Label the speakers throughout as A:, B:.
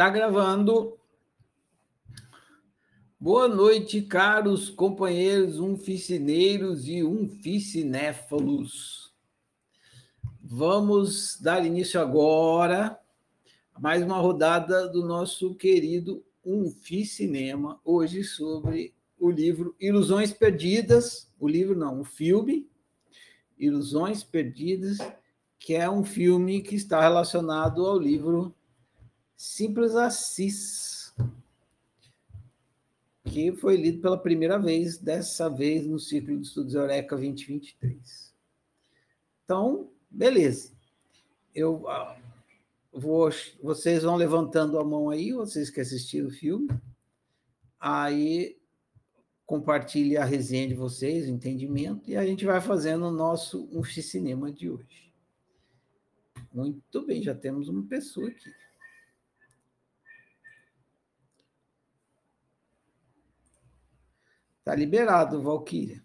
A: Tá gravando. Boa noite, caros companheiros unficineiros e unficinéfalos. Vamos dar início agora a mais uma rodada do nosso querido Unficinema, hoje sobre o livro Ilusões Perdidas, o livro não, o filme Ilusões Perdidas, que é um filme que está relacionado ao livro Simples Assis, que foi lido pela primeira vez, dessa vez no Círculo de Estudos Eureka 2023. Então, beleza. Eu ah, vou, vocês vão levantando a mão aí, vocês que assistiram o filme. Aí compartilhe a resenha de vocês, o entendimento, e a gente vai fazendo o nosso um cinema de hoje. Muito bem, já temos uma pessoa aqui. Está liberado, Valquíria.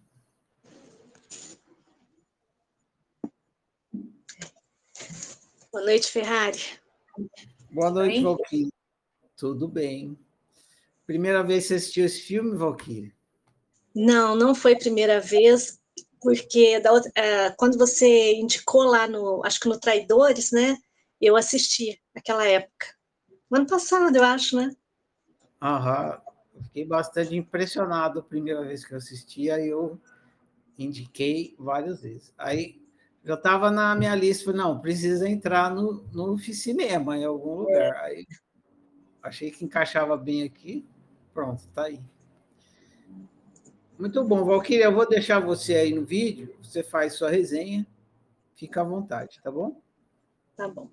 B: Boa noite, Ferrari.
A: Boa noite, Valquíria. Tudo bem. Primeira vez que você assistiu esse filme, Valquíria?
B: Não, não foi primeira vez, porque da, uh, quando você indicou lá no, acho que no Traidores, né? Eu assisti naquela época. Ano passado, eu acho, né?
A: Aham. Fiquei bastante impressionado a primeira vez que eu assisti, aí eu indiquei várias vezes. Aí já estava na minha lista, falei, não, precisa entrar no, no cinema em algum lugar. Aí achei que encaixava bem aqui, pronto, está aí. Muito bom, Valquíria, eu vou deixar você aí no vídeo, você faz sua resenha, fica à vontade, tá bom?
B: Tá bom.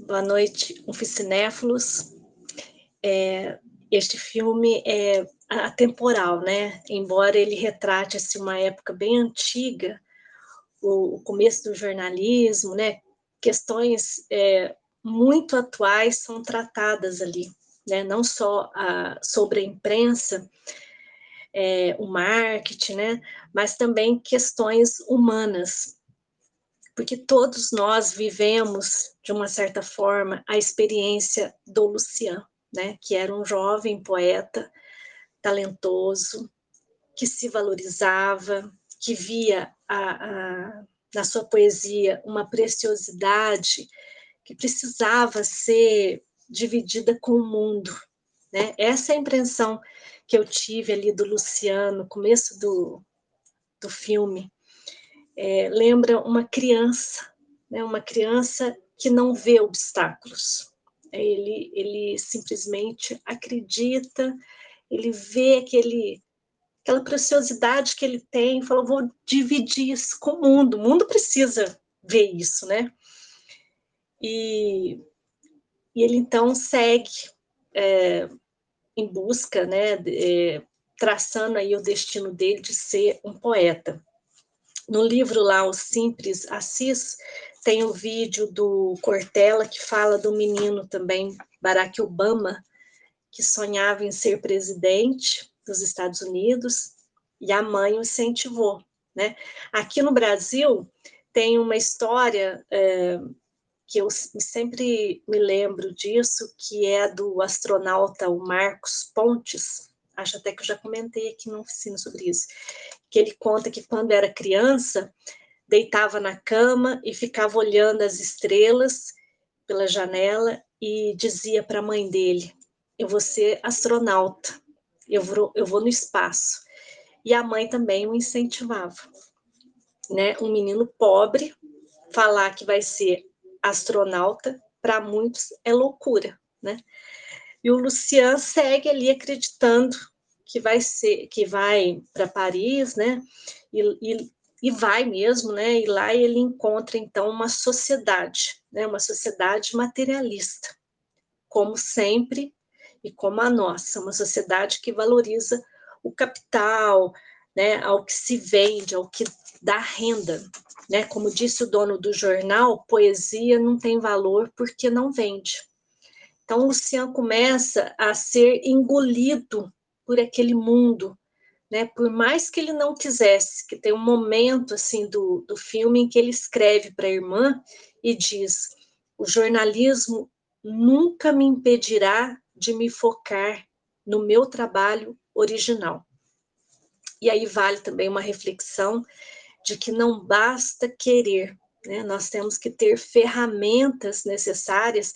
B: Boa noite, oficinéfilos. É, este filme é atemporal, né? Embora ele retrate assim, uma época bem antiga, o, começo do jornalismo, né? Questões é, muito atuais são tratadas ali, né? Não só a, sobre a imprensa, é, o marketing, né? Mas também questões humanas, porque todos nós vivemos de uma certa forma a experiência do Luciano né, que era um jovem poeta talentoso, que se valorizava, que via a, a, na sua poesia uma preciosidade que precisava ser dividida com o mundo. Né? Essa é a impressão que eu tive ali do Luciano, no começo do, do filme. É, lembra uma criança, né? uma criança que não vê obstáculos, ele, ele simplesmente acredita, ele vê aquele, aquela preciosidade que ele tem, fala, vou dividir isso com o mundo, o mundo precisa ver isso, né? E, e ele então segue é, em busca, né, é, traçando aí o destino dele de ser um poeta. No livro lá, O Simples Assis, tem o vídeo do Cortella que fala do menino também, Barack Obama, que sonhava em ser presidente dos Estados Unidos e a mãe o incentivou. Né? Aqui no Brasil tem uma história é, que eu sempre me lembro disso, que é do astronauta o Marcos Pontes, acho até que eu já comentei aqui no oficina sobre isso, que ele conta que quando era criança, deitava na cama e ficava olhando as estrelas pela janela e dizia para a mãe dele: Eu vou ser astronauta, eu vou, eu vou no espaço. E a mãe também o incentivava. Né? Um menino pobre falar que vai ser astronauta, para muitos é loucura. Né? E o Lucian segue ali acreditando que vai ser, que vai para Paris, né? E, e e vai mesmo, né? E lá ele encontra então uma sociedade, né? Uma sociedade materialista, como sempre e como a nossa, uma sociedade que valoriza o capital, né? Ao que se vende, ao que dá renda, né? Como disse o dono do jornal, poesia não tem valor porque não vende. Então, o Luciano começa a ser engolido por aquele mundo né? Por mais que ele não quisesse, que tem um momento assim do, do filme em que ele escreve para a irmã e diz: o jornalismo nunca me impedirá de me focar no meu trabalho original. E aí vale também uma reflexão de que não basta querer, né? nós temos que ter ferramentas necessárias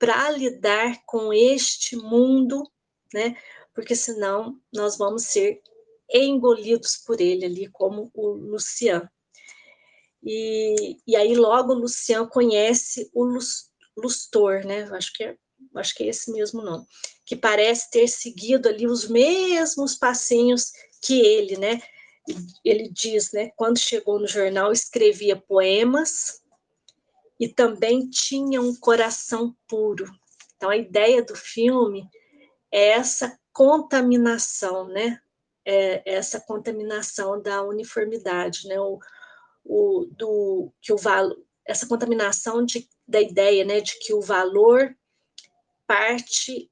B: para lidar com este mundo, né? porque senão nós vamos ser engolidos por ele ali, como o Lucian. E, e aí logo Lucian conhece o Lustor, né? Acho que é, acho que é esse mesmo nome, que parece ter seguido ali os mesmos passinhos que ele, né? Ele diz, né? Quando chegou no jornal, escrevia poemas e também tinha um coração puro. Então a ideia do filme é essa contaminação, né? É essa contaminação da uniformidade, né? O, o, do que o valor, essa contaminação de, da ideia, né, de que o valor parte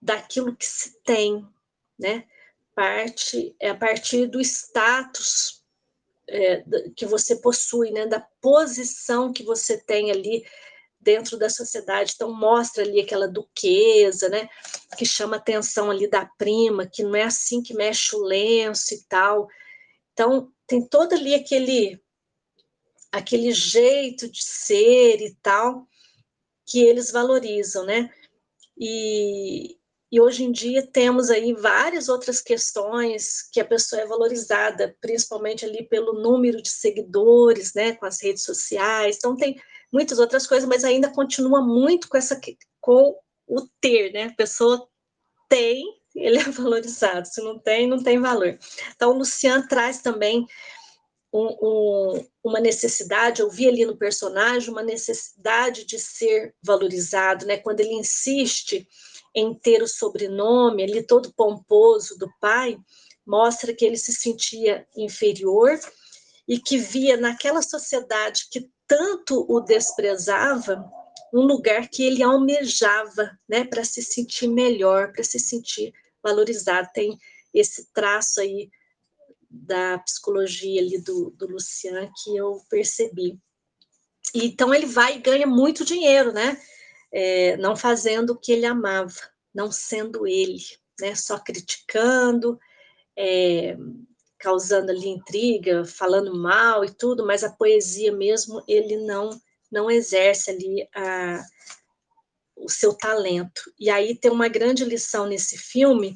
B: daquilo que se tem, né? Parte é a partir do status é, que você possui, né? Da posição que você tem ali dentro da sociedade. Então mostra ali aquela duquesa, né? Que chama a atenção ali da prima, que não é assim que mexe o lenço e tal. Então tem todo ali aquele aquele jeito de ser e tal que eles valorizam, né? E, e hoje em dia temos aí várias outras questões que a pessoa é valorizada, principalmente ali pelo número de seguidores, né, com as redes sociais. Então tem muitas outras coisas, mas ainda continua muito com essa com o ter, né? A pessoa tem, ele é valorizado. Se não tem, não tem valor. Então o Luciano traz também um, um, uma necessidade, eu vi ali no personagem uma necessidade de ser valorizado, né? Quando ele insiste em ter o sobrenome ali todo pomposo do pai, mostra que ele se sentia inferior e que via naquela sociedade que tanto o desprezava um lugar que ele almejava, né, para se sentir melhor, para se sentir valorizado. Tem esse traço aí da psicologia ali do, do Lucian que eu percebi. Então ele vai e ganha muito dinheiro, né? É, não fazendo o que ele amava, não sendo ele, né? Só criticando, é, causando ali intriga, falando mal e tudo, mas a poesia mesmo ele não não exerce ali a, o seu talento. E aí tem uma grande lição nesse filme,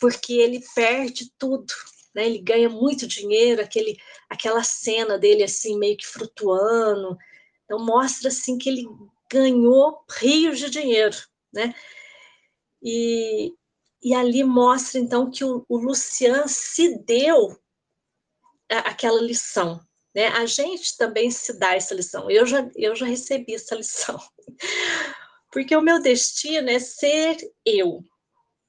B: porque ele perde tudo, né? Ele ganha muito dinheiro, aquele, aquela cena dele assim meio que flutuando. Então mostra assim que ele ganhou rios de dinheiro, né? E, e ali mostra então que o, o Lucian se deu a, aquela lição, né? A gente também se dá essa lição. Eu já eu já recebi essa lição. Porque o meu destino é ser eu,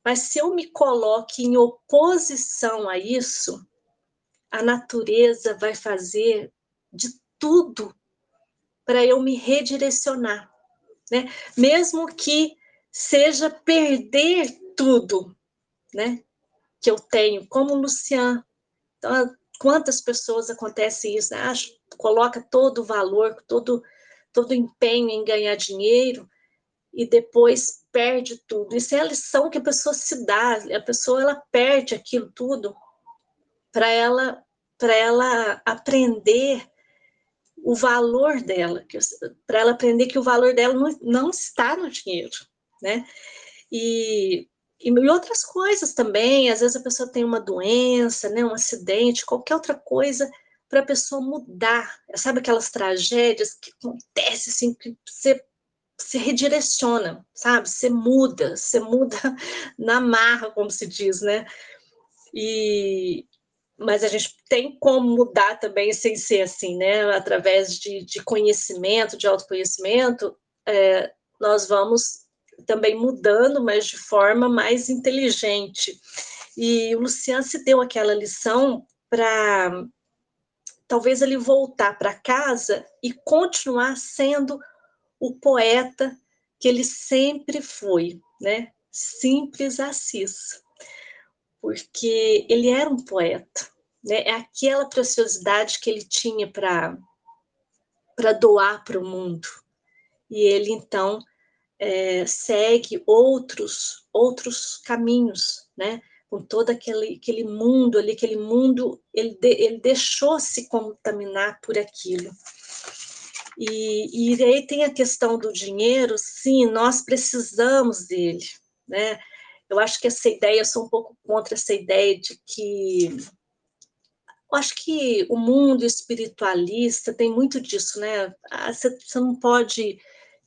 B: mas se eu me coloco em oposição a isso, a natureza vai fazer de tudo para eu me redirecionar, né? Mesmo que seja perder tudo, né? Que eu tenho, como Lucian. Então, quantas pessoas acontece isso, né? Ah, coloca todo o valor, todo todo o empenho em ganhar dinheiro e depois perde tudo. Isso é a lição que a pessoa se dá. A pessoa ela perde aquilo tudo para ela para ela aprender o valor dela, para ela aprender que o valor dela não, não está no dinheiro, né? E, e outras coisas também, às vezes a pessoa tem uma doença, né, um acidente, qualquer outra coisa para a pessoa mudar. Sabe aquelas tragédias que acontecem assim, que você se redireciona, sabe? Você muda, você muda na marra, como se diz, né? E mas a gente tem como mudar também sem ser assim, né? Através de, de conhecimento, de autoconhecimento, é, nós vamos também mudando, mas de forma mais inteligente. E o Luciano se deu aquela lição para talvez ele voltar para casa e continuar sendo o poeta que ele sempre foi, né? Simples Assis. Porque ele era um poeta, né? É aquela preciosidade que ele tinha para para doar para o mundo. E ele então é, segue outros outros caminhos, né? Com todo aquele, aquele mundo ali, aquele mundo, ele, de, ele deixou se contaminar por aquilo. E, e aí tem a questão do dinheiro, sim, nós precisamos dele, né? Eu acho que essa ideia, eu sou um pouco contra essa ideia de que eu acho que o mundo espiritualista tem muito disso, né? Ah, você, você não pode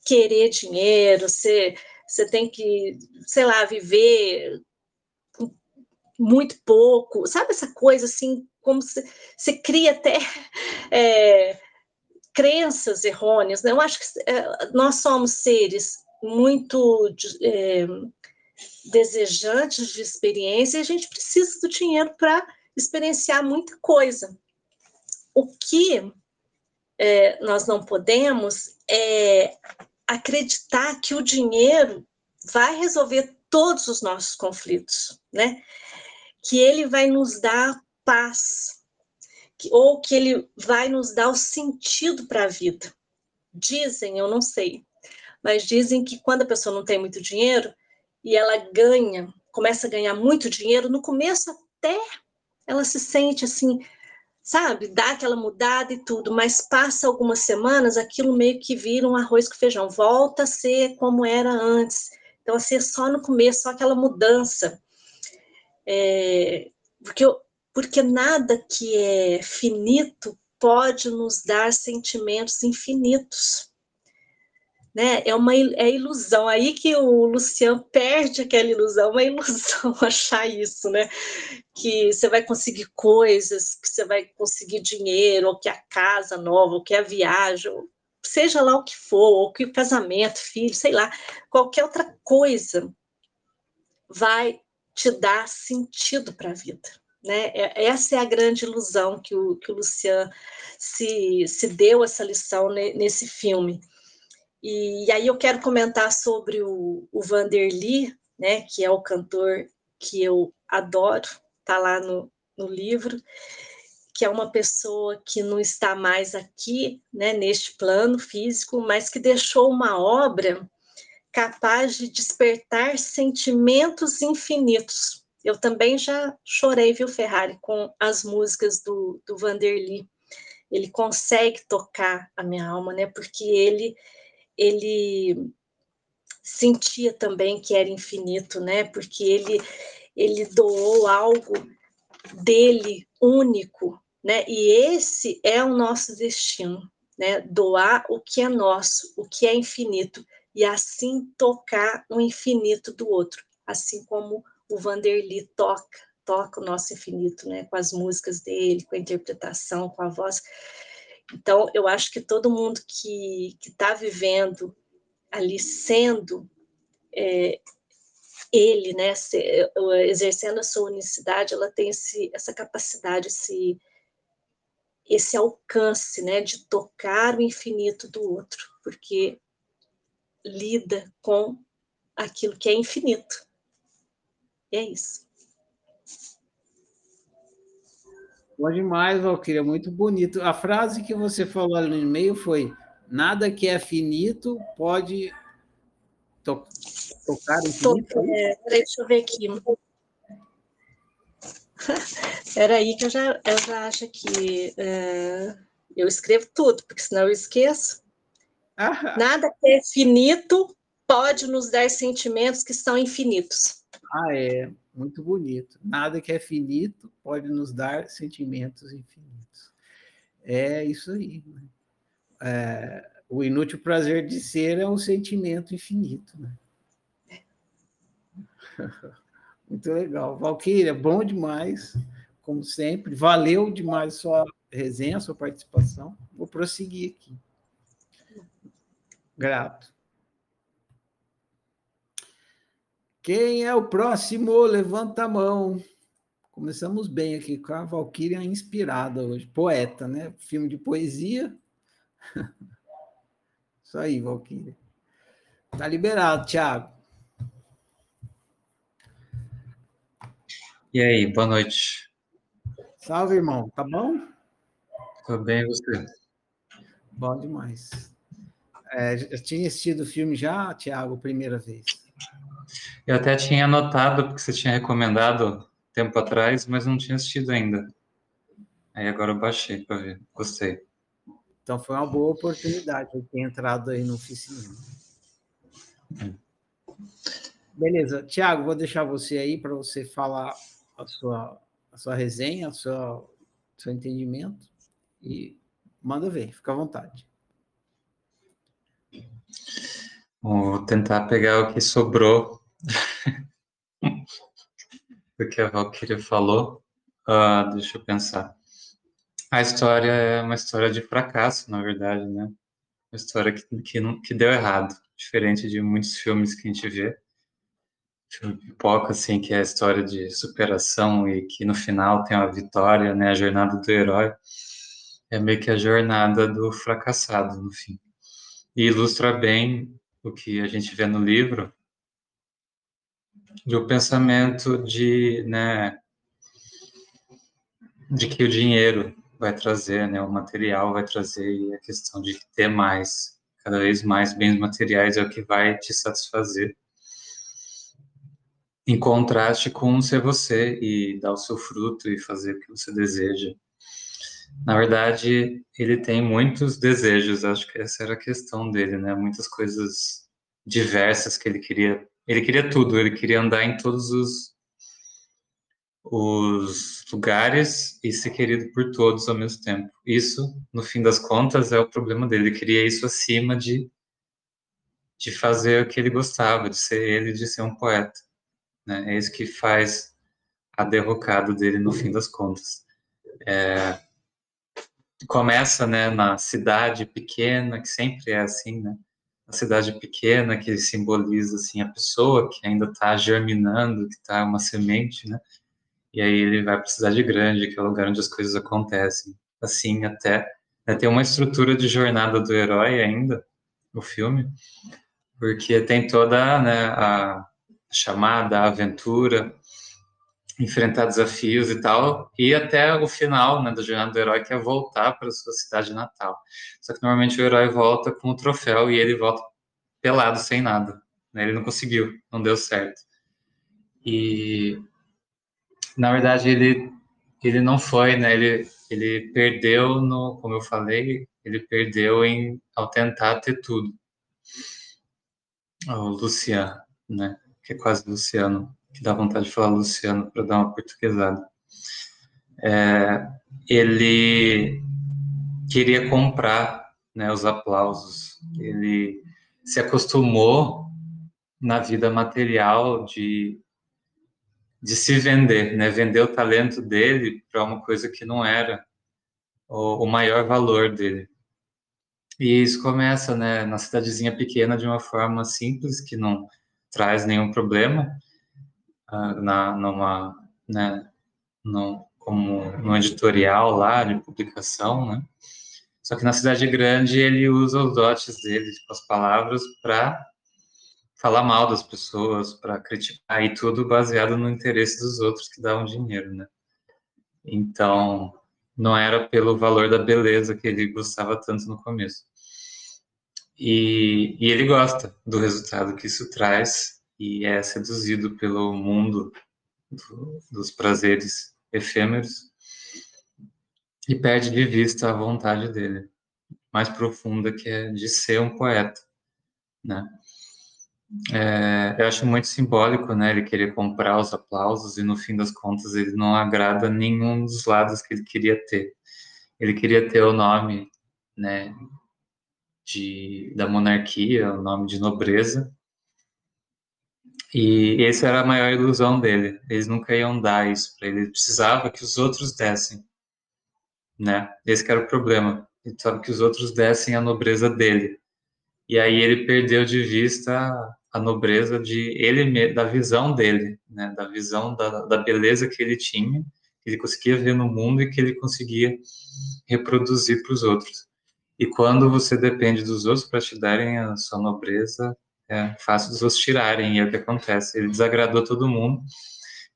B: querer dinheiro, você, você tem que, sei lá, viver muito pouco, sabe essa coisa assim, como você, cria até é, crenças errôneas, né? Eu acho que é, nós somos seres muito é, desejantes de experiência e a gente precisa do dinheiro para experienciar muita coisa. O que é, nós não podemos é acreditar que o dinheiro vai resolver todos os nossos conflitos, né? Que ele vai nos dar paz, que, ou que ele vai nos dar o sentido para a vida. Dizem, eu não sei, mas dizem que quando a pessoa não tem muito dinheiro e ela ganha, começa a ganhar muito dinheiro, no começo até ela se sente assim sabe, dá aquela mudada e tudo, mas passa algumas semanas, aquilo meio que vira um arroz com feijão, volta a ser como era antes. Então, assim, é só no começo, só aquela mudança. É, porque, porque nada que é finito pode nos dar sentimentos infinitos né? É uma é ilusão. Aí que o Luciano perde aquela ilusão, uma ilusão achar isso, né? Que você vai conseguir coisas, que você vai conseguir dinheiro, ou que a casa nova, ou que a viagem, seja lá o que for, ou que o casamento, filho, sei lá, qualquer outra coisa vai te dar sentido para a vida. Né? É, essa é a grande ilusão que o, que o Luciano se, se deu essa lição nesse filme. E, aí eu quero comentar sobre o, o Vanderly, né, que é o cantor que eu adoro, tá lá no, no livro, que é uma pessoa que não está mais aqui, né, neste plano físico, mas que deixou uma obra capaz de despertar sentimentos infinitos. Eu também já chorei, viu, Ferrari, com as músicas do, do Vanderly. Ele consegue tocar a minha alma, né? Porque ele ele sentia também que era infinito, né? Porque ele ele doou algo dele único, né? E esse é o nosso destino, né? Doar o que é nosso, o que é infinito e assim tocar o infinito do outro, assim como o Vanderly toca, toca o nosso infinito, né? Com as músicas dele, com a interpretação, com a voz. Então, eu acho que todo mundo que está vivendo ali sendo é, ele, né, se, exercendo a sua unicidade, ela tem esse, essa capacidade, esse, esse alcance, né, de tocar o infinito do outro, porque lida com aquilo que é infinito. E é isso.
A: Bom demais, Valquíria, muito bonito. A frase que você falou ali no e-mail foi: nada que é finito pode to tocar infinito.
B: É, deixa eu ver aqui. Espera aí que eu já, eu já acho que é, eu escrevo tudo, porque senão eu esqueço. Ah. Nada que é finito pode nos dar sentimentos que são infinitos.
A: Ah, é. Muito bonito. Nada que é finito pode nos dar sentimentos infinitos. É isso aí. Né? É, o inútil prazer de ser é um sentimento infinito. Né? Muito legal. Valquíria, bom demais, como sempre. Valeu demais sua resenha, sua participação. Vou prosseguir aqui. Grato. Quem é o próximo? Levanta a mão. Começamos bem aqui com a Valkyria inspirada hoje. Poeta, né? Filme de poesia. Isso aí, Valkyria. Tá liberado, Thiago.
C: E aí, boa noite.
A: Salve, irmão. Tá bom?
C: Tô bem, você?
A: Bom demais. É, tinha assistido o filme já, Tiago, primeira vez?
C: Eu até tinha anotado, porque você tinha recomendado tempo atrás, mas não tinha assistido ainda. Aí agora eu baixei para ver. Gostei.
A: Então foi uma boa oportunidade eu ter entrado aí no oficina. Beleza. Tiago, vou deixar você aí para você falar a sua, a sua resenha, o seu, seu entendimento. E manda ver, fica à vontade.
C: Vou tentar pegar o que sobrou do que a Valkyria falou. Uh, deixa eu pensar. A história é uma história de fracasso, na verdade, né? Uma história que, que, não, que deu errado, diferente de muitos filmes que a gente vê. Filme pipoca, assim, que é a história de superação e que no final tem a vitória, né? A jornada do herói. É meio que a jornada do fracassado, no fim. E ilustra bem o que a gente vê no livro, do pensamento de, né, de que o dinheiro vai trazer, né, o material vai trazer e a questão de ter mais, cada vez mais bens materiais é o que vai te satisfazer. Em contraste com ser você e dar o seu fruto e fazer o que você deseja. Na verdade, ele tem muitos desejos, acho que essa era a questão dele, né? Muitas coisas diversas que ele queria. Ele queria tudo, ele queria andar em todos os, os lugares e ser querido por todos ao mesmo tempo. Isso, no fim das contas, é o problema dele. Ele queria isso acima de, de fazer o que ele gostava, de ser ele, de ser um poeta. Né? É isso que faz a derrocada dele no fim das contas. É, começa né, na cidade pequena, que sempre é assim, né? A cidade pequena que simboliza assim a pessoa que ainda está germinando, que está uma semente, né? E aí ele vai para a cidade grande, que é o lugar onde as coisas acontecem. Assim, até né, tem uma estrutura de jornada do herói ainda, o filme, porque tem toda né, a chamada, a aventura, enfrentar desafios e tal, e até o final né, da jornada do herói, que é voltar para sua cidade natal. Só que normalmente o herói volta com o troféu e ele volta pelado, sem nada. Né? Ele não conseguiu, não deu certo. E, na verdade, ele, ele não foi, né? Ele, ele perdeu, no, como eu falei, ele perdeu em, ao tentar ter tudo. O Luciano, né? Que é quase Luciano que dá vontade de falar Luciano para dar uma portuguesada. É, ele queria comprar né, os aplausos. Ele se acostumou na vida material de, de se vender, né? vender o talento dele para uma coisa que não era o, o, maior valor dele. E isso começa né, na cidadezinha pequena de uma forma simples, que não traz nenhum problema, na, numa, né, no, como no editorial lá de publicação, né? Só que na cidade grande ele usa os dotes dele, tipo, as palavras, para falar mal das pessoas, para criticar e tudo baseado no interesse dos outros que davam dinheiro, né? Então, não era pelo valor da beleza que ele gostava tanto no começo. E, e ele gosta do resultado que isso traz e é seduzido pelo mundo do, dos prazeres efêmeros e perde de vista a vontade dele mais profunda que é de ser um poeta, né? É, eu acho muito simbólico, né? Ele querer comprar os aplausos e no fim das contas ele não agrada nenhum dos lados que ele queria ter. Ele queria ter o nome, né? De, da monarquia, o nome de nobreza, e essa era a maior ilusão dele. Eles nunca iam dar isso para ele. Ele precisava que os outros dessem, né? Esse era o problema. Ele precisava que os outros dessem a nobreza dele. E aí ele perdeu de vista a nobreza de ele, da visão dele, né? Da visão da, da beleza que ele tinha, que ele conseguia ver no mundo e que ele conseguia reproduzir para os outros. E quando você depende dos outros para te darem a sua nobreza, é fácil dos tirarem, e é o que acontece. Ele desagradou todo mundo,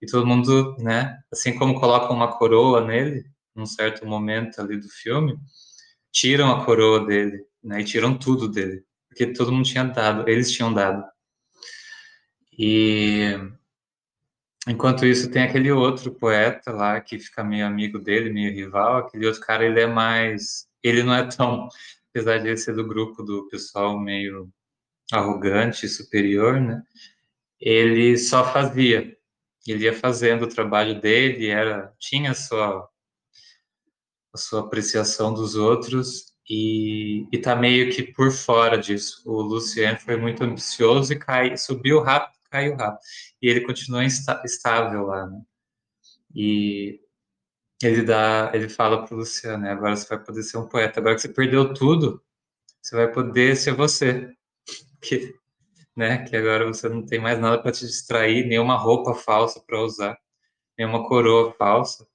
C: e todo mundo, né, assim como colocam uma coroa nele, num certo momento ali do filme, tiram a coroa dele, né, e tiram tudo dele, porque todo mundo tinha dado, eles tinham dado. E enquanto isso tem aquele outro poeta lá que fica meio amigo dele, meio rival, aquele outro cara ele é mais, ele não é tão, apesar de ele ser do grupo do pessoal meio arrogante, superior, né? Ele só fazia, ele ia fazendo o trabalho dele, era tinha a sua a sua apreciação dos outros e, e tá meio que por fora disso. O Luciano foi muito ambicioso e cai, subiu rápido, caiu rápido. E ele continua estável lá, né? E ele dá, ele fala pro Luciano, né? agora você vai poder ser um poeta. Agora que você perdeu tudo, você vai poder ser você. Que, né? Que agora você não tem mais nada para te distrair, nenhuma roupa falsa para usar, nenhuma coroa falsa.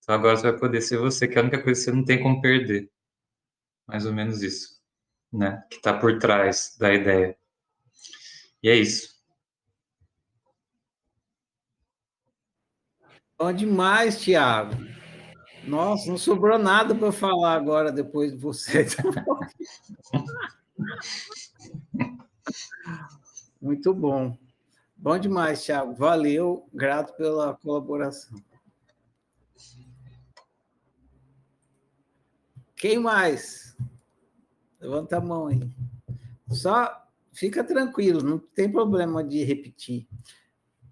C: Então agora você vai poder ser você, que é a única coisa que você não tem como perder. Mais ou menos isso, né? Que está por trás da ideia. E é isso.
A: Bom demais, Tiago. Nossa, não sobrou nada para falar agora depois de você. Muito bom. Bom demais, Tiago. Valeu, grato pela colaboração. Quem mais? Levanta a mão aí. Só fica tranquilo, não tem problema de repetir.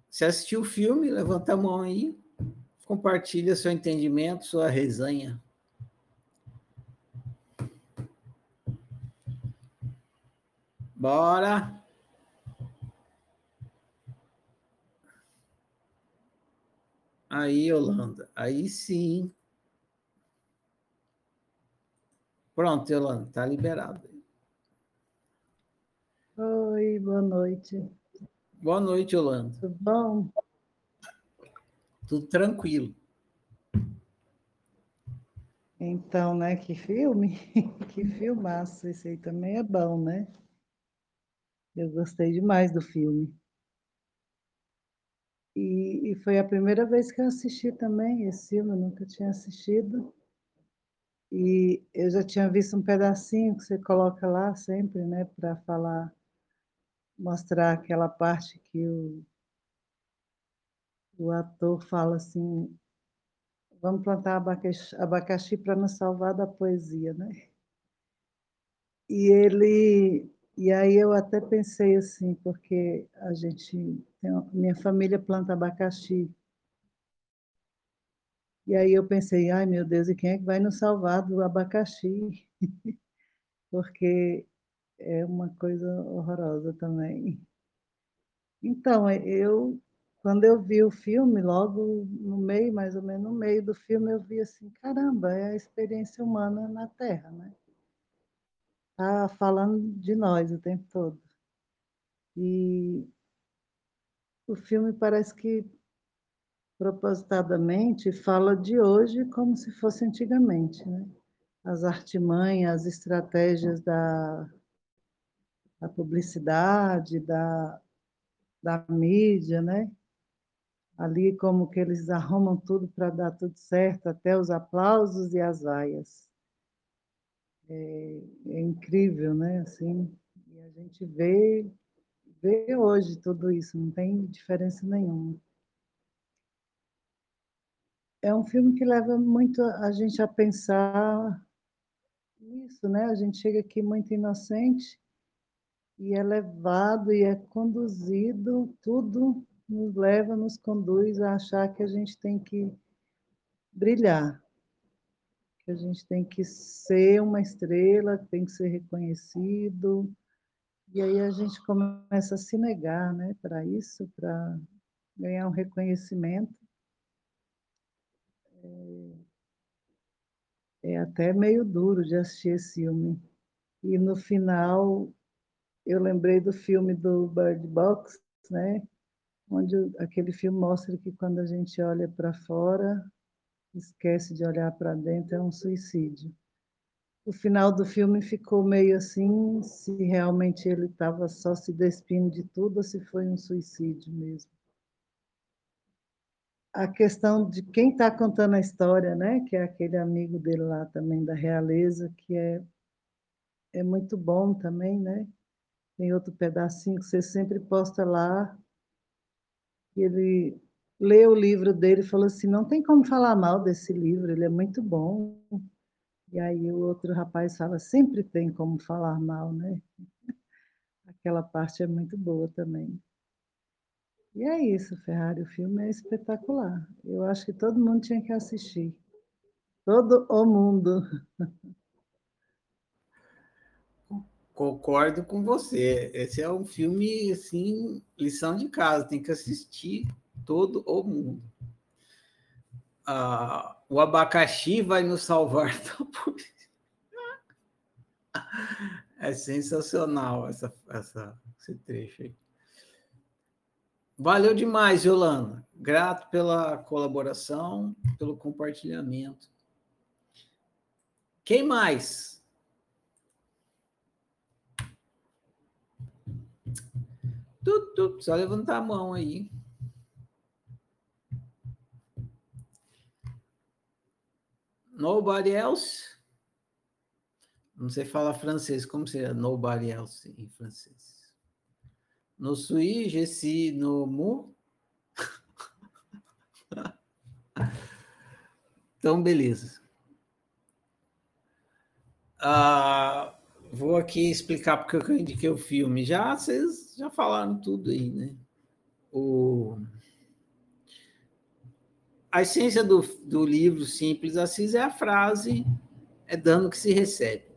A: Se assistiu o filme, levanta a mão aí, compartilha seu entendimento, sua resenha. Bora! Aí, Holanda, aí sim. Pronto, Yolanda, está liberado.
D: Oi, boa noite.
A: Boa noite, Yolanda.
D: Tudo bom?
A: Tudo tranquilo.
D: Então, né, que filme, que filmaço, esse aí também é bom, né? Eu gostei demais do filme. E, e foi a primeira vez que eu assisti também esse filme, eu nunca tinha assistido. E eu já tinha visto um pedacinho que você coloca lá sempre, né, para falar, mostrar aquela parte que o, o ator fala assim: vamos plantar abacaxi, abacaxi para nos salvar da poesia, né? E ele, e aí eu até pensei assim, porque a gente, minha família planta abacaxi e aí eu pensei, ai meu Deus, e quem é que vai nos salvar do abacaxi? Porque é uma coisa horrorosa também. Então, eu, quando eu vi o filme, logo no meio, mais ou menos no meio do filme, eu vi assim, caramba, é a experiência humana na Terra, né? Tá falando de nós o tempo todo. E o filme parece que propositadamente fala de hoje como se fosse antigamente, né? As artimanhas, as estratégias da, da publicidade, da, da mídia, né? Ali como que eles arrumam tudo para dar tudo certo, até os aplausos e as vaias. É, é incrível, né? Assim, e a gente vê, vê hoje tudo isso, não tem diferença nenhuma é um filme que leva muito a gente a pensar nisso, né? A gente chega aqui muito inocente e é levado e é conduzido, tudo nos leva, nos conduz a achar que a gente tem que brilhar, que a gente tem que ser uma estrela, tem que ser reconhecido. E aí a gente começa a se negar, né, para isso, para ganhar um reconhecimento. É, é até meio duro de assistir esse filme. E no final, eu lembrei do filme do Bird Box, né? onde aquele filme mostra que quando a gente olha para fora, esquece de olhar para dentro, é um suicídio. O final do filme ficou meio assim, se realmente ele estava só se despindo de tudo ou se foi um suicídio mesmo a questão de quem está contando a história, né? Que é aquele amigo dele lá também da realeza, que é é muito bom também, né? tem outro pedacinho que você sempre posta lá. Ele leu o livro dele e falou assim: não tem como falar mal desse livro, ele é muito bom. E aí o outro rapaz fala: sempre tem como falar mal, né? Aquela parte é muito boa também. E é isso, Ferrari, o filme é espetacular. Eu acho que todo mundo tinha que assistir. Todo o mundo.
A: Concordo com você. Esse é um filme, assim, lição de casa, tem que assistir todo o mundo. Ah, o abacaxi vai nos salvar É sensacional essa, essa, esse trecho aí. Valeu demais, Yolanda. Grato pela colaboração, pelo compartilhamento. Quem mais? Tu, tu, só levantar a mão aí. Nobody else? Não sei falar francês. Como seria nobody else em francês? No suis, je suis no mu. então, beleza. Ah, vou aqui explicar porque eu indiquei o filme. Já vocês já falaram tudo aí, né? O... A essência do, do livro Simples Assis é a frase: é dano que se recebe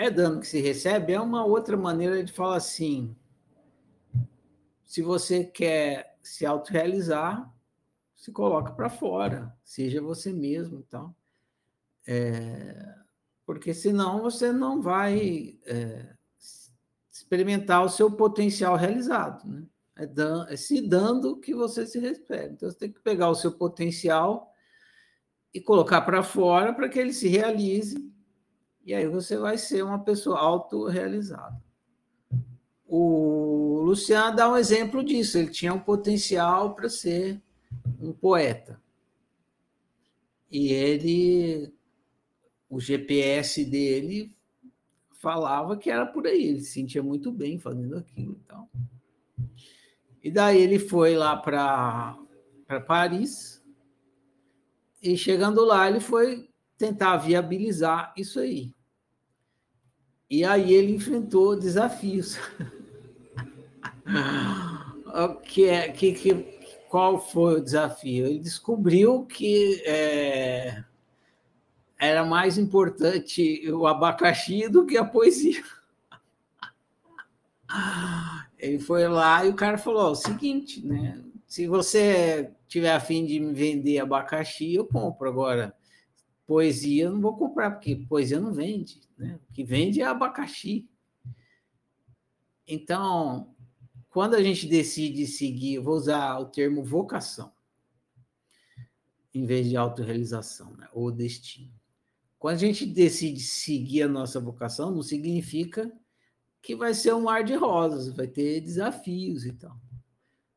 A: é dano que se recebe é uma outra maneira de falar assim. Se você quer se autorrealizar, se coloca para fora, seja você mesmo, então. É, porque senão você não vai é, experimentar o seu potencial realizado, né? É, dan é se dando que você se recebe. Então você tem que pegar o seu potencial e colocar para fora para que ele se realize e aí você vai ser uma pessoa autorrealizada. O Luciano dá um exemplo disso, ele tinha um potencial para ser um poeta. E ele, o GPS dele falava que era por aí, ele se sentia muito bem fazendo aquilo. Então. E daí ele foi lá para Paris, e chegando lá, ele foi tentar viabilizar isso aí. E aí ele enfrentou desafios. que, é, que, que, qual foi o desafio? Ele descobriu que é, era mais importante o abacaxi do que a poesia. Ele foi lá e o cara falou: o seguinte, né? Se você tiver afim de me vender abacaxi, eu compro. Agora, Poesia eu não vou comprar, porque poesia não vende. Né? O que vende é abacaxi. Então, quando a gente decide seguir, vou usar o termo vocação, em vez de autorrealização, né? ou destino. Quando a gente decide seguir a nossa vocação, não significa que vai ser um mar de rosas, vai ter desafios e tal.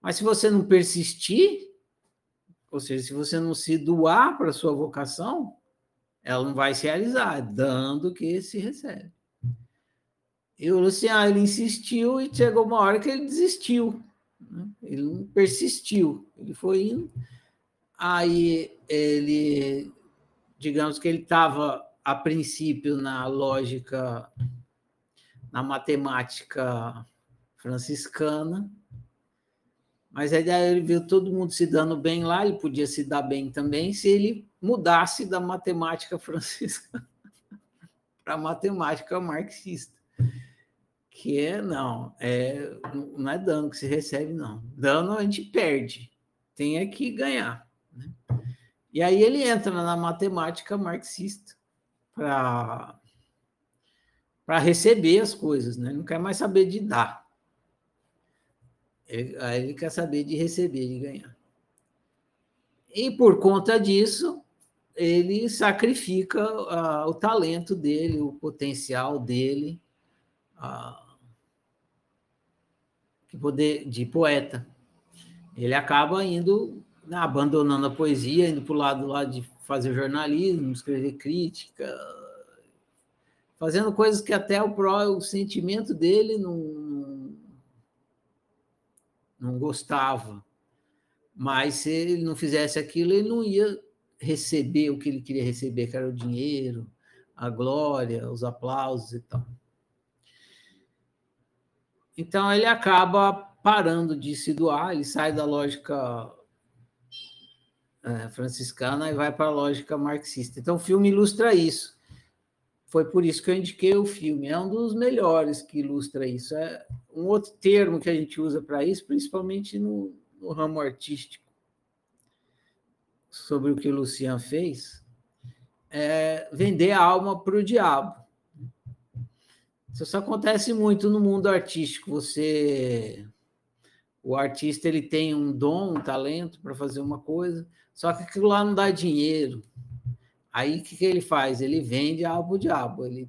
A: Mas se você não persistir, ou seja, se você não se doar para a sua vocação, ela não vai se realizar, dando que se recebe. E o Luciano ele insistiu e chegou uma hora que ele desistiu. Né? Ele não persistiu, ele foi indo. Aí ele, digamos que ele estava a princípio na lógica, na matemática franciscana, mas aí ele viu todo mundo se dando bem lá, ele podia se dar bem também se ele mudasse da matemática francesa para a matemática marxista. Que é, não, é, não é dano que se recebe, não. Dano a gente perde, tem é que ganhar. Né? E aí ele entra na matemática marxista para para receber as coisas, né? Não quer mais saber de dar. Ele, aí ele quer saber de receber, de ganhar. E por conta disso, ele sacrifica uh, o talento dele, o potencial dele uh, de, poder, de poeta. Ele acaba indo, né, abandonando a poesia, indo para o lado lá de fazer jornalismo, escrever crítica, fazendo coisas que até o, pró, o sentimento dele não, não gostava. Mas se ele não fizesse aquilo, ele não ia receber o que ele queria receber, que era o dinheiro, a glória, os aplausos e tal. Então ele acaba parando de se doar, ele sai da lógica é, franciscana e vai para a lógica marxista. Então o filme ilustra isso. Foi por isso que eu indiquei o filme. É um dos melhores que ilustra isso. É um outro termo que a gente usa para isso, principalmente no, no ramo artístico, sobre o que o Lucian fez, é vender a alma para o diabo. Isso acontece muito no mundo artístico. Você, o artista, ele tem um dom, um talento para fazer uma coisa, só que aquilo lá não dá dinheiro. Aí o que, que ele faz? Ele vende o diabo. Ele...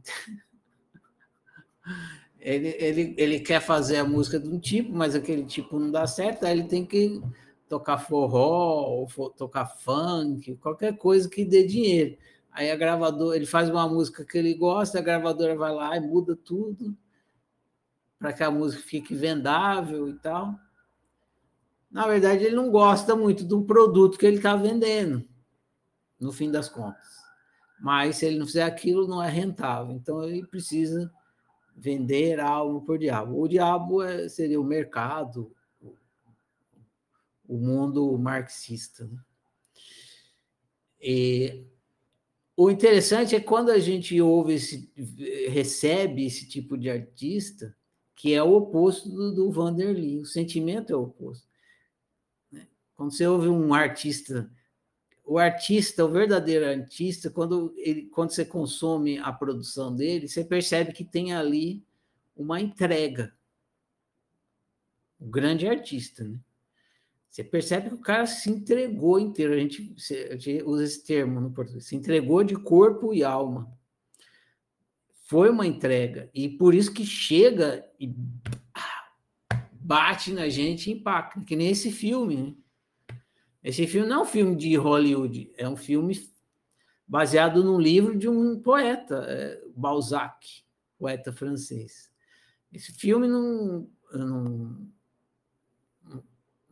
A: ele, ele, ele quer fazer a música de um tipo, mas aquele tipo não dá certo, aí ele tem que tocar forró, ou tocar funk, qualquer coisa que dê dinheiro. Aí a gravadora, ele faz uma música que ele gosta, a gravadora vai lá e muda tudo para que a música fique vendável e tal. Na verdade, ele não gosta muito do produto que ele está vendendo, no fim das contas. Mas se ele não fizer aquilo, não é rentável. Então ele precisa vender algo por diabo. O diabo é, seria o mercado, o mundo marxista. Né? E o interessante é quando a gente ouve esse, recebe esse tipo de artista, que é o oposto do, do Vanderlei, o sentimento é o oposto. Né? Quando você ouve um artista, o artista, o verdadeiro artista, quando, ele, quando você consome a produção dele, você percebe que tem ali uma entrega. O grande artista, né? Você percebe que o cara se entregou inteiro. A gente, a gente usa esse termo no português. Se entregou de corpo e alma. Foi uma entrega. E por isso que chega e bate na gente e impacta. Que nem esse filme. Né? Esse filme não é um filme de Hollywood. É um filme baseado num livro de um poeta, é, Balzac, poeta francês. Esse filme não, não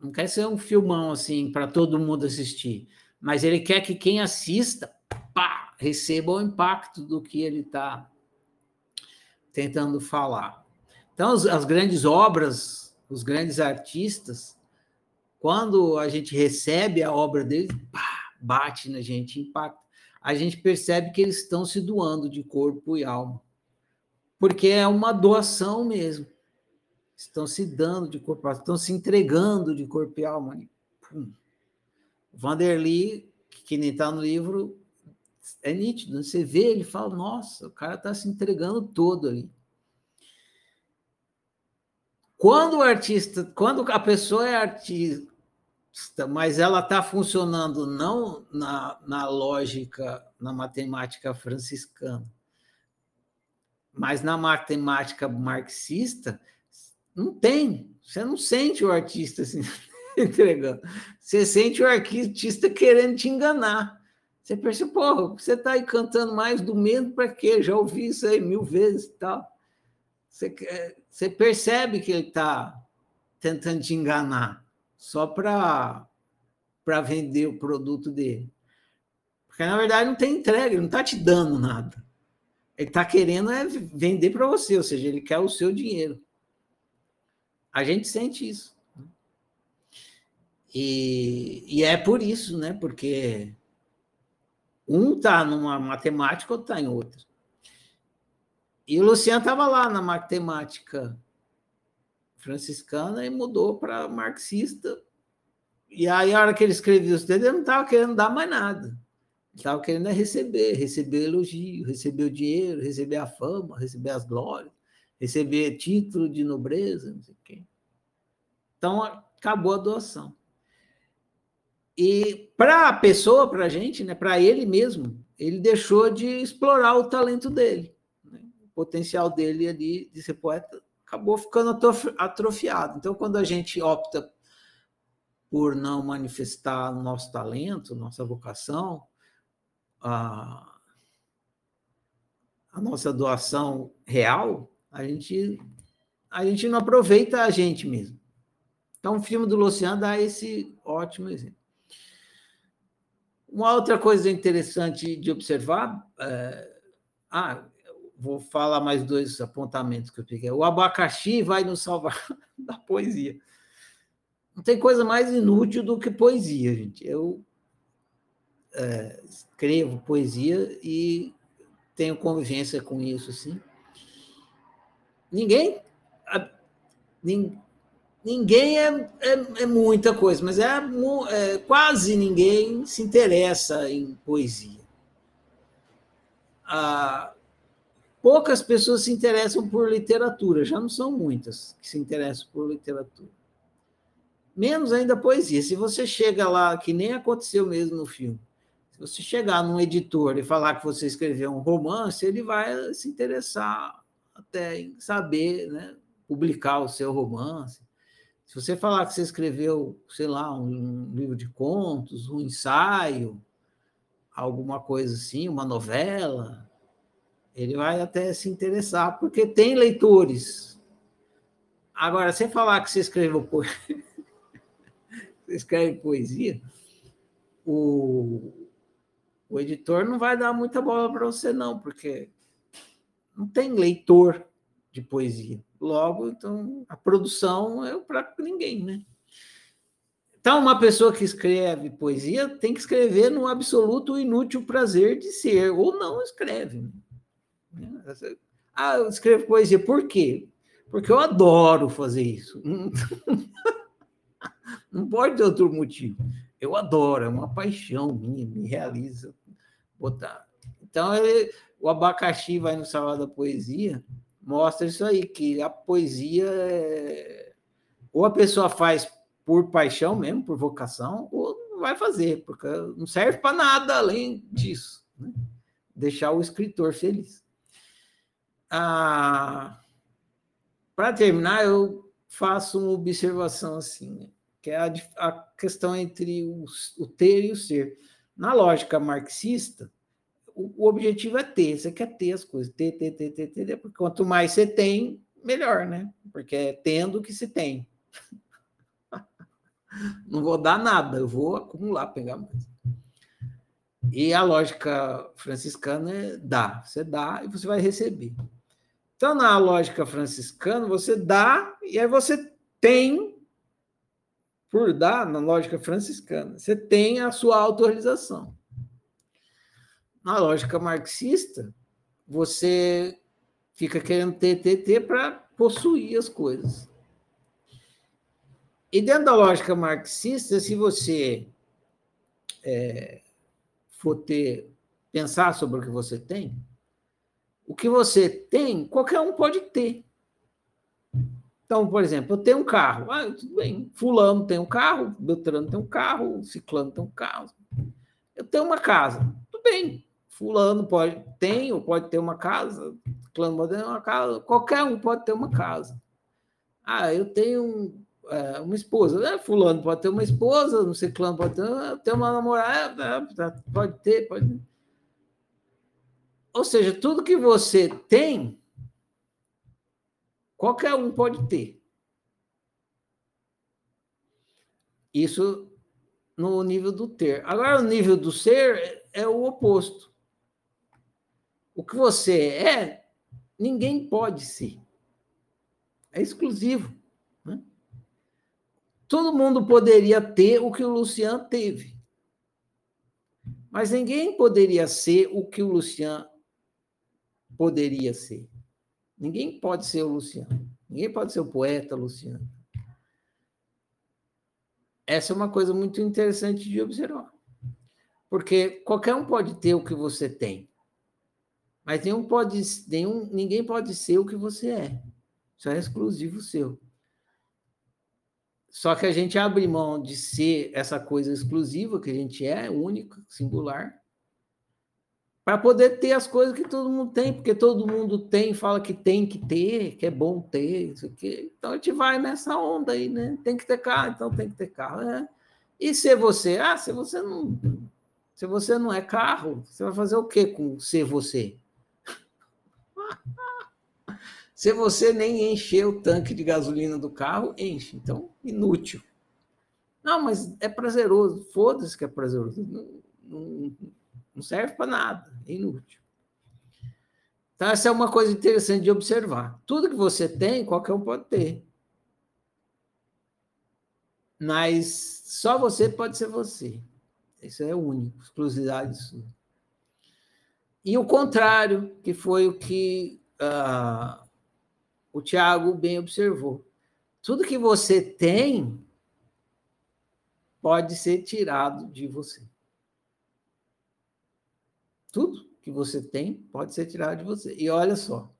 A: não quer ser um filmão assim para todo mundo assistir, mas ele quer que quem assista pá, receba o impacto do que ele está tentando falar. Então, as, as grandes obras, os grandes artistas, quando a gente recebe a obra deles, pá, bate na gente, impacta. A gente percebe que eles estão se doando de corpo e alma, porque é uma doação mesmo estão se dando de corpo, estão se entregando de corpo e alma. Pum. Vanderly, que nem está no livro, é nítido. Né? Você vê, ele fala, nossa, o cara está se entregando todo ali. Quando o artista, quando a pessoa é artista, mas ela está funcionando não na, na lógica, na matemática franciscana, mas na matemática marxista, não tem. Você não sente o artista assim, entregando. Você sente o artista querendo te enganar. Você pensa, porra, você está aí cantando mais do mesmo para quê? Já ouvi isso aí mil vezes e tal. Você, você percebe que ele está tentando te enganar só para vender o produto dele. Porque, na verdade, não tem entrega, ele não está te dando nada. Ele está querendo é vender para você, ou seja, ele quer o seu dinheiro. A gente sente isso. E, e é por isso, né? Porque um está numa matemática, outro está em outra. E o Luciano estava lá na matemática franciscana e mudou para marxista. E aí, a hora que ele escreveu os dedos, ele não estava querendo dar mais nada. Ele estava querendo é receber, receber elogio, receber o dinheiro, receber a fama, receber as glórias receber título de nobreza, não sei o quê. Então, acabou a doação. E para a pessoa, para a gente, né, para ele mesmo, ele deixou de explorar o talento dele. Né? O potencial dele ali de ser poeta acabou ficando atrofiado. Então, quando a gente opta por não manifestar nosso talento, nossa vocação, a, a nossa doação real, a gente, a gente não aproveita a gente mesmo. Então, o filme do Luciano dá esse ótimo exemplo. Uma outra coisa interessante de observar, é, ah, vou falar mais dois apontamentos que eu peguei. O abacaxi vai nos salvar da poesia. Não tem coisa mais inútil do que poesia, gente. Eu é, escrevo poesia e tenho convivência com isso, assim. Ninguém, ninguém é, é, é muita coisa, mas é, é, quase ninguém se interessa em poesia. Poucas pessoas se interessam por literatura, já não são muitas que se interessam por literatura. Menos ainda poesia. Se você chega lá, que nem aconteceu mesmo no filme, se você chegar num editor e falar que você escreveu um romance, ele vai se interessar até em saber, né, publicar o seu romance. Se você falar que você escreveu, sei lá, um livro de contos, um ensaio, alguma coisa assim, uma novela, ele vai até se interessar, porque tem leitores. Agora, sem falar que você escreveu você escreve poesia, o, o editor não vai dar muita bola para você, não, porque não tem leitor de poesia. Logo, então, a produção é para ninguém, né? Então, uma pessoa que escreve poesia tem que escrever no absoluto inútil prazer de ser, ou não escreve. Ah, eu escrevo poesia, por quê? Porque eu adoro fazer isso. Não pode ter outro motivo. Eu adoro, é uma paixão minha, me realiza botar. Então, ele, o abacaxi vai no Salão da Poesia, mostra isso aí, que a poesia é... ou a pessoa faz por paixão mesmo, por vocação, ou não vai fazer, porque não serve para nada além disso. Né? Deixar o escritor feliz. Ah, para terminar, eu faço uma observação assim, né? que é a, a questão entre o, o ter e o ser. Na lógica marxista, o, o, objetivo é ter, você quer ter as coisas, ter, ter, ter, ter, ter, porque quanto mais você tem, melhor, né? Porque é tendo que se tem. Não vou dar nada, eu vou acumular, pegar mais. E a lógica franciscana é dá, você dá e você vai receber. Então, na lógica franciscana, você dá e aí você tem por dar, na lógica franciscana, você tem a sua autorização. Na lógica marxista, você fica querendo ter, ter, ter para possuir as coisas. E dentro da lógica marxista, se você é, for ter, pensar sobre o que você tem, o que você tem, qualquer um pode ter. Então, por exemplo, eu tenho um carro. Ah, tudo bem. Fulano tem um carro, Beltrano tem um carro, Ciclano tem um carro. Eu tenho uma casa. Tudo bem. Fulano pode tem ou pode ter uma casa, Ciclano pode ter uma casa, qualquer um pode ter uma casa. Ah, eu tenho é, uma esposa. Né? Fulano pode ter uma esposa, não sei Ciclano pode ter, ter uma namorada, é, pode ter, pode ter. Ou seja, tudo que você tem Qualquer um pode ter. Isso no nível do ter. Agora, o nível do ser é o oposto. O que você é, ninguém pode ser. É exclusivo. Né? Todo mundo poderia ter o que o Luciano teve. Mas ninguém poderia ser o que o Luciano poderia ser. Ninguém pode ser o Luciano. Ninguém pode ser o poeta Luciano. Essa é uma coisa muito interessante de observar. Porque qualquer um pode ter o que você tem. Mas nenhum pode, nenhum, ninguém pode ser o que você é. Isso é exclusivo seu. Só que a gente abre mão de ser essa coisa exclusiva que a gente é, única, singular, para poder ter as coisas que todo mundo tem, porque todo mundo tem, fala que tem que ter, que é bom ter, isso aqui. Então a gente vai nessa onda aí, né? Tem que ter carro, então tem que ter carro. Né? E se você, ah, se você não, se você não é carro, você vai fazer o quê com ser você? Se você nem encher o tanque de gasolina do carro, enche. Então, inútil. Não, mas é prazeroso. Foda-se que é prazeroso. Não, não, não serve para nada. É inútil. Então, essa é uma coisa interessante de observar. Tudo que você tem, qualquer um pode ter. Mas só você pode ser você. Isso é único, exclusividade sua. E o contrário, que foi o que uh, o Tiago bem observou. Tudo que você tem pode ser tirado de você. Tudo que você tem pode ser tirado de você. E olha só,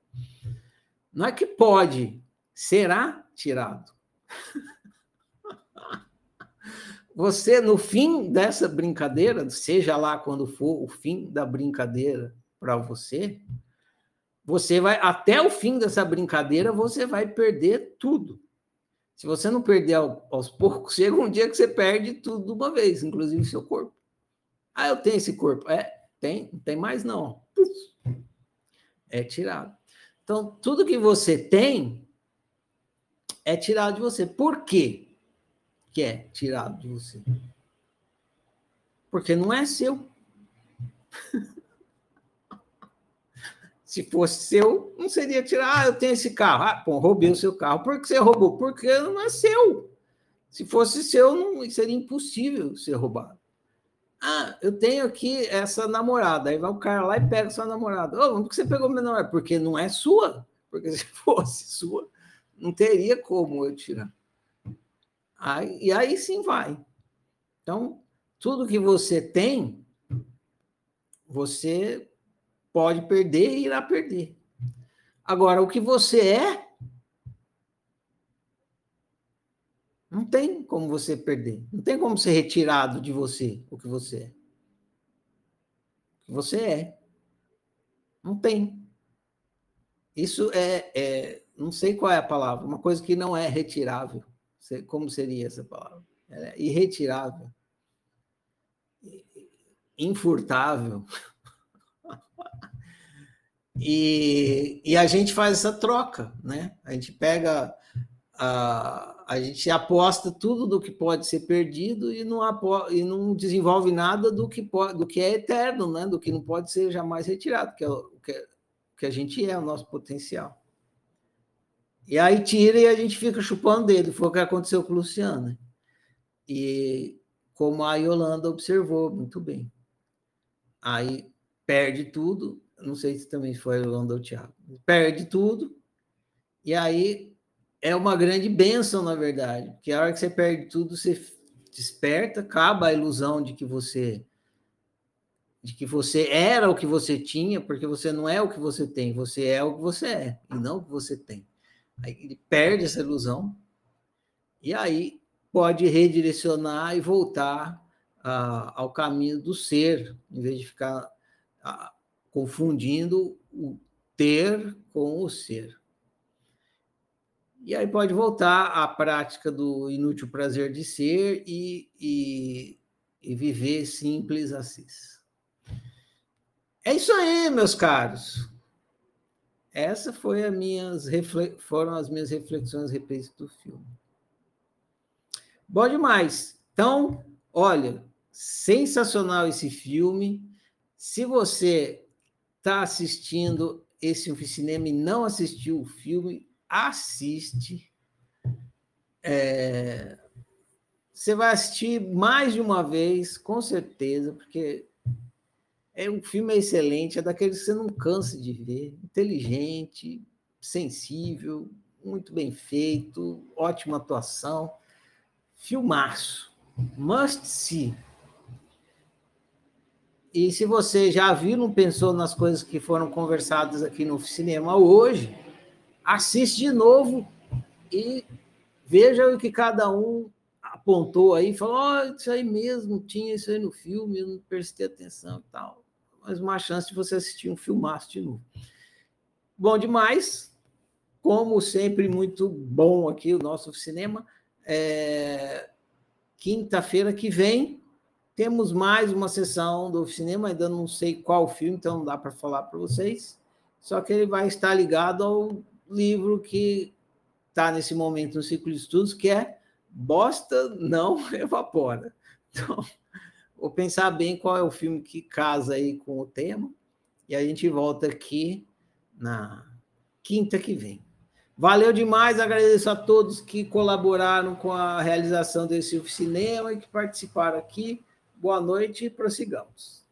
A: não é que pode, será tirado. Você, no fim dessa brincadeira, seja lá quando for o fim da brincadeira para você, você vai, até o fim dessa brincadeira, você vai perder tudo. Se você não perder aos poucos, chega um dia que você perde tudo de uma vez, inclusive seu corpo. Ah, eu tenho esse corpo. É, tem, não tem mais não. É tirado. Então, tudo que você tem é tirado de você. Por quê que é tirado de você? Porque não é seu. Se fosse seu, não seria tirar. Ah, eu tenho esse carro. Ah, pô, roubei o seu carro. Por que você roubou? Porque não é seu. Se fosse seu, não seria impossível ser roubado. Ah, eu tenho aqui essa namorada. Aí vai o cara lá e pega sua namorada. Oh, por que você pegou minha namorada? Porque não é sua. Porque se fosse sua, não teria como eu tirar. Aí, e aí sim vai. Então, tudo que você tem, você pode perder e irá perder. Agora, o que você é, não tem como você perder. Não tem como ser retirado de você o que você é. O que você é. Não tem. Isso é, é, não sei qual é a palavra, uma coisa que não é retirável. Como seria essa palavra? É irretirável. Infurtável. E, e a gente faz essa troca, né? A gente pega, a, a gente aposta tudo do que pode ser perdido e não, apo, e não desenvolve nada do que, pode, do que é eterno, né? Do que não pode ser jamais retirado, que é o que, é, que a gente é, o nosso potencial. E aí tira e a gente fica chupando dedo. Foi o que aconteceu com o Luciano. E como a Yolanda observou muito bem. Aí perde tudo, não sei se também foi o Londa ou o Thiago, perde tudo, e aí é uma grande bênção, na verdade, porque a hora que você perde tudo, você desperta, acaba a ilusão de que você de que você era o que você tinha, porque você não é o que você tem, você é o que você é, e não o que você tem. Aí ele perde essa ilusão, e aí pode redirecionar e voltar uh, ao caminho do ser, em vez de ficar uh, confundindo o ter com o ser. E aí pode voltar à prática do inútil prazer de ser e, e, e viver simples assim. É isso aí, meus caros. Essa foi as minhas foram as minhas reflexões a respeito do filme. Bom demais. Então, olha, sensacional esse filme. Se você está assistindo esse cinema e não assistiu o filme, assiste. É... Você vai assistir mais de uma vez, com certeza, porque é um filme excelente, é daqueles que você não cansa de ver, inteligente, sensível, muito bem feito, ótima atuação, filmaço, must see. E se você já viu, não pensou nas coisas que foram conversadas aqui no cinema hoje, assiste de novo e veja o que cada um apontou aí, falou, oh, isso aí mesmo, tinha isso aí no filme, eu não prestei atenção e tal. Mas uma chance de você assistir um filmaço de novo. Bom demais, como sempre, muito bom aqui o nosso cinema. É... Quinta-feira que vem, temos mais uma sessão do cinema, ainda não sei qual filme, então não dá para falar para vocês. só que ele vai estar ligado ao livro que está nesse momento no ciclo de estudos, que é Bosta Não Evapora. Então, vou pensar bem qual é o filme que casa aí com o tema, e a gente volta aqui na quinta que vem. Valeu demais, agradeço a todos que colaboraram com a realização desse cinema e que participaram aqui. Boa noite e prossigamos.